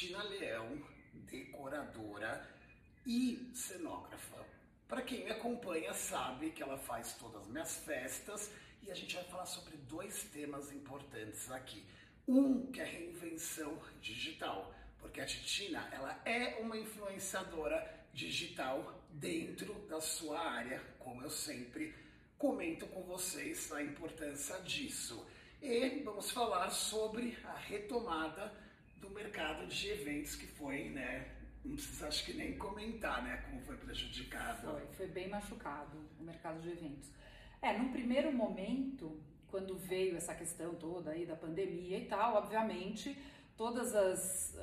Tina Leão, decoradora e cenógrafa. Para quem me acompanha sabe que ela faz todas as minhas festas e a gente vai falar sobre dois temas importantes aqui. Um que é reinvenção digital, porque a Titina ela é uma influenciadora digital dentro da sua área, como eu sempre comento com vocês a importância disso. E vamos falar sobre a retomada do mercado de eventos que foi, né, não precisa acho que nem comentar, né, como foi prejudicado. Foi, foi bem machucado o mercado de eventos. É, num primeiro momento, quando veio essa questão toda aí da pandemia e tal, obviamente, todas as,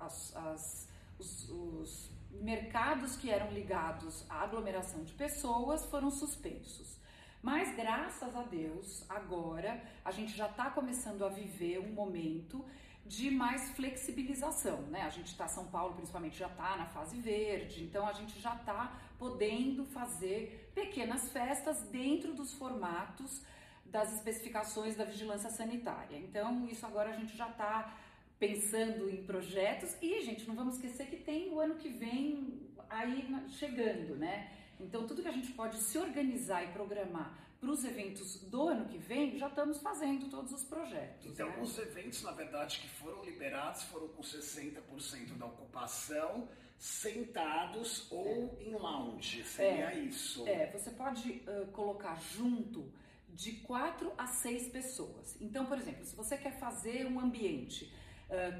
as, as os, os mercados que eram ligados à aglomeração de pessoas foram suspensos. Mas graças a Deus, agora a gente já está começando a viver um momento de mais flexibilização, né? A gente está, São Paulo principalmente, já está na fase verde, então a gente já está podendo fazer pequenas festas dentro dos formatos das especificações da vigilância sanitária. Então, isso agora a gente já está pensando em projetos e, gente, não vamos esquecer que tem o ano que vem aí chegando, né? Então, tudo que a gente pode se organizar e programar para os eventos do ano que vem, já estamos fazendo todos os projetos. Então, né? os eventos, na verdade, que foram liberados foram com 60% da ocupação, sentados ou é. em lounge, seria é, isso? É, você pode uh, colocar junto de quatro a seis pessoas. Então, por exemplo, se você quer fazer um ambiente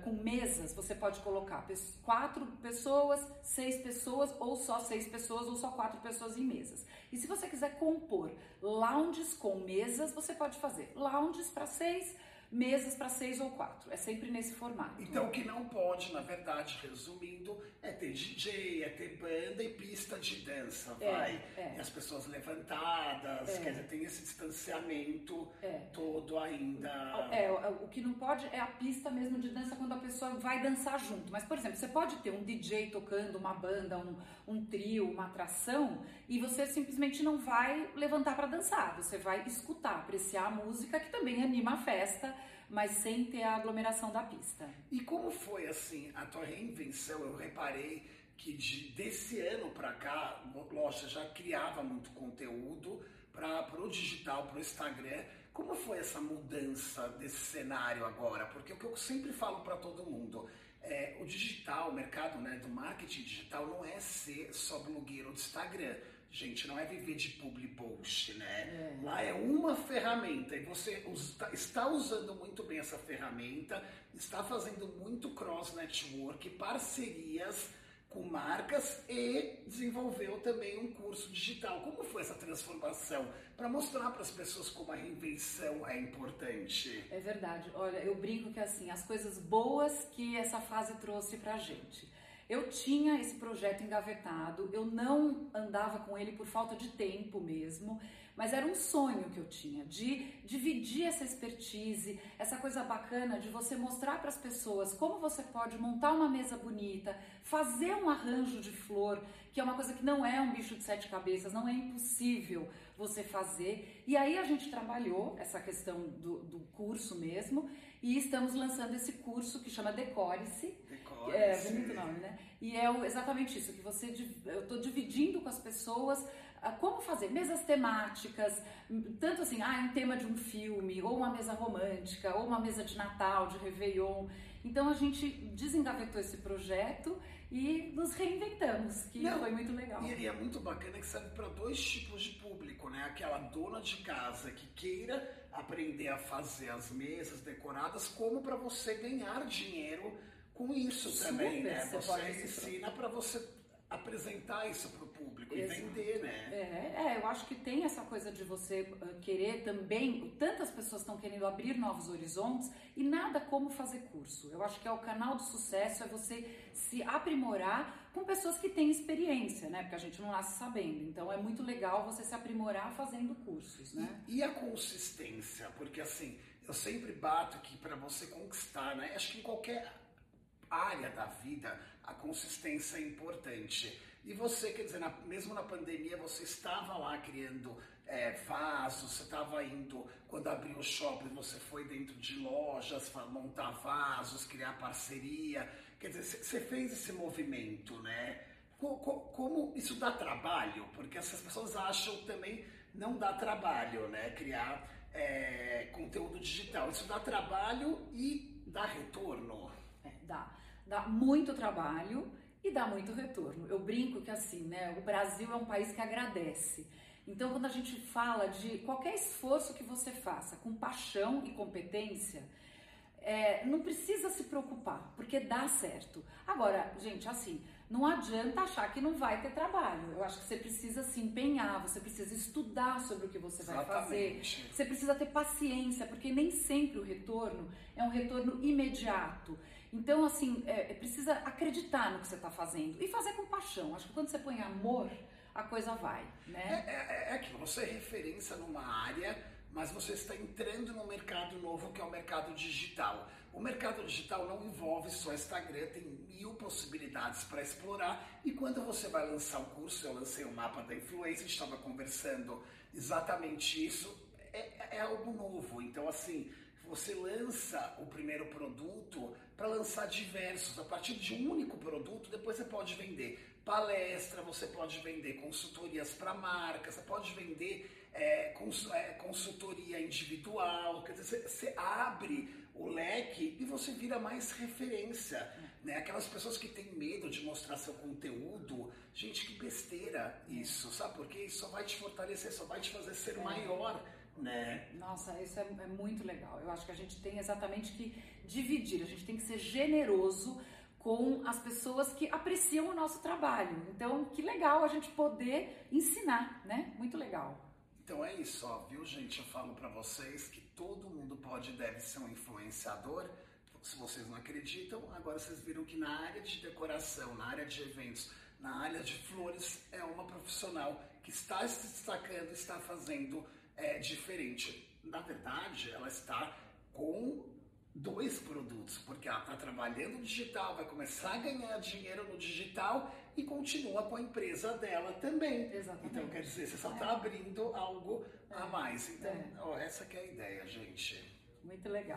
Com mesas, você pode colocar quatro pessoas, seis pessoas, ou só seis pessoas, ou só quatro pessoas em mesas. E se você quiser compor lounges com mesas, você pode fazer lounges para seis, mesas para seis ou quatro. É sempre nesse formato. Então, o que não pode, na verdade, resumindo, é ter DJ, é ter banda e pista de dança, é, vai. É. E as pessoas levantadas, é. quer dizer, tem esse distanciamento é. todo ainda. É, o que não pode é a pista mesmo de dança quando a pessoa vai dançar junto. Mas, por exemplo, você pode ter um DJ tocando, uma banda, um, um trio, uma atração, e você simplesmente não vai levantar para dançar. Você vai escutar, apreciar a música, que também anima a festa mas sem ter a aglomeração da pista. E como foi assim a tua reinvenção? Eu reparei que de, desse ano para cá, lógico, já criava muito conteúdo para o digital, para o Instagram. Como foi essa mudança desse cenário agora? Porque o que eu sempre falo para todo mundo é o digital, o mercado né, do marketing digital não é ser só blogueiro do Instagram. Gente, não é viver de public post, né? É. Lá é uma ferramenta e você está usando muito bem essa ferramenta, está fazendo muito cross network, parcerias com marcas e desenvolveu também um curso digital. Como foi essa transformação? Para mostrar para as pessoas como a reinvenção é importante. É verdade. Olha, eu brinco que assim, as coisas boas que essa fase trouxe para a gente. Eu tinha esse projeto engavetado, eu não andava com ele por falta de tempo mesmo, mas era um sonho que eu tinha de dividir essa expertise, essa coisa bacana de você mostrar para as pessoas como você pode montar uma mesa bonita, fazer um arranjo de flor, que é uma coisa que não é um bicho de sete cabeças, não é impossível você fazer. E aí a gente trabalhou essa questão do, do curso mesmo e estamos lançando esse curso que chama Decore-se. Decore-se. É bonito nome, né? E é exatamente isso, que você eu estou dividindo com as pessoas como fazer mesas temáticas, tanto assim, ah, um tema de um filme, ou uma mesa romântica, ou uma mesa de Natal, de Réveillon. Então a gente desengavetou esse projeto e nos reinventamos, que Não, foi muito legal. E é muito bacana que serve para dois tipos de público, né? Aquela dona de casa que queira aprender a fazer as mesas decoradas, como para você ganhar dinheiro com isso Super, também, né? Você, você ensina para você apresentar isso para o público Exato. e vender, né? É, é, eu acho que tem essa coisa de você querer também, tantas pessoas estão querendo abrir novos horizontes e nada como fazer curso. Eu acho que é o canal do sucesso, é você se aprimorar com pessoas que têm experiência, né? Porque a gente não nasce sabendo. Então é muito legal você se aprimorar fazendo cursos, né? E, e a consistência, porque assim, eu sempre bato que para você conquistar, né? Acho que em qualquer área da vida, a consistência é importante. E você, quer dizer, na, mesmo na pandemia, você estava lá criando é, vasos, você estava indo, quando abriu o shopping, você foi dentro de lojas montar vasos, criar parceria. Quer dizer, você fez esse movimento, né? Como isso dá trabalho? Porque essas pessoas acham também não dá trabalho, né? Criar é, conteúdo digital. Isso dá trabalho e dá retorno. É, dá. Dá muito trabalho e dá muito retorno. Eu brinco que assim, né? O Brasil é um país que agradece. Então, quando a gente fala de qualquer esforço que você faça com paixão e competência, é, não precisa se preocupar, porque dá certo. Agora, gente, assim, não adianta achar que não vai ter trabalho. Eu acho que você precisa se empenhar, você precisa estudar sobre o que você vai Exatamente. fazer, você precisa ter paciência, porque nem sempre o retorno é um retorno imediato. Então, assim, é, é precisa acreditar no que você está fazendo e fazer com paixão. Acho que quando você põe amor, a coisa vai, né? É, é, é aquilo, você é referência numa área, mas você está entrando num mercado novo que é o mercado digital. O mercado digital não envolve só Instagram, tem mil possibilidades para explorar. E quando você vai lançar o curso, eu lancei o mapa da influência, estava conversando exatamente isso, é, é algo novo. Então, assim, você lança o primeiro produto para lançar diversos. A partir de um único produto, depois você pode vender palestra, você pode vender consultorias para marcas, você pode vender é, é, consultoria individual. Quer dizer, você, abre o leque e você vira mais referência. Né? Aquelas pessoas que têm medo de mostrar seu conteúdo, gente, que besteira isso, sabe? Porque isso só vai te fortalecer, só vai te fazer ser é. maior. Né? Nossa, isso é, é muito legal. Eu acho que a gente tem exatamente que dividir, a gente tem que ser generoso com as pessoas que apreciam o nosso trabalho. Então, que legal a gente poder ensinar, né? Muito legal. Então é isso, ó, viu, gente? Eu falo para vocês que todo mundo pode e deve ser um influenciador. Se vocês não acreditam, agora vocês viram que na área de decoração, na área de eventos, na área de flores, é uma profissional que está se destacando, está fazendo é, diferente. Na verdade, ela está com dois produtos, porque ela está trabalhando no digital, vai começar a ganhar dinheiro no digital e continua com a empresa dela também. Exatamente. Então, quer dizer, você só está é. abrindo algo é. a mais. Então, é. ó, essa que é a ideia, gente. Muito legal.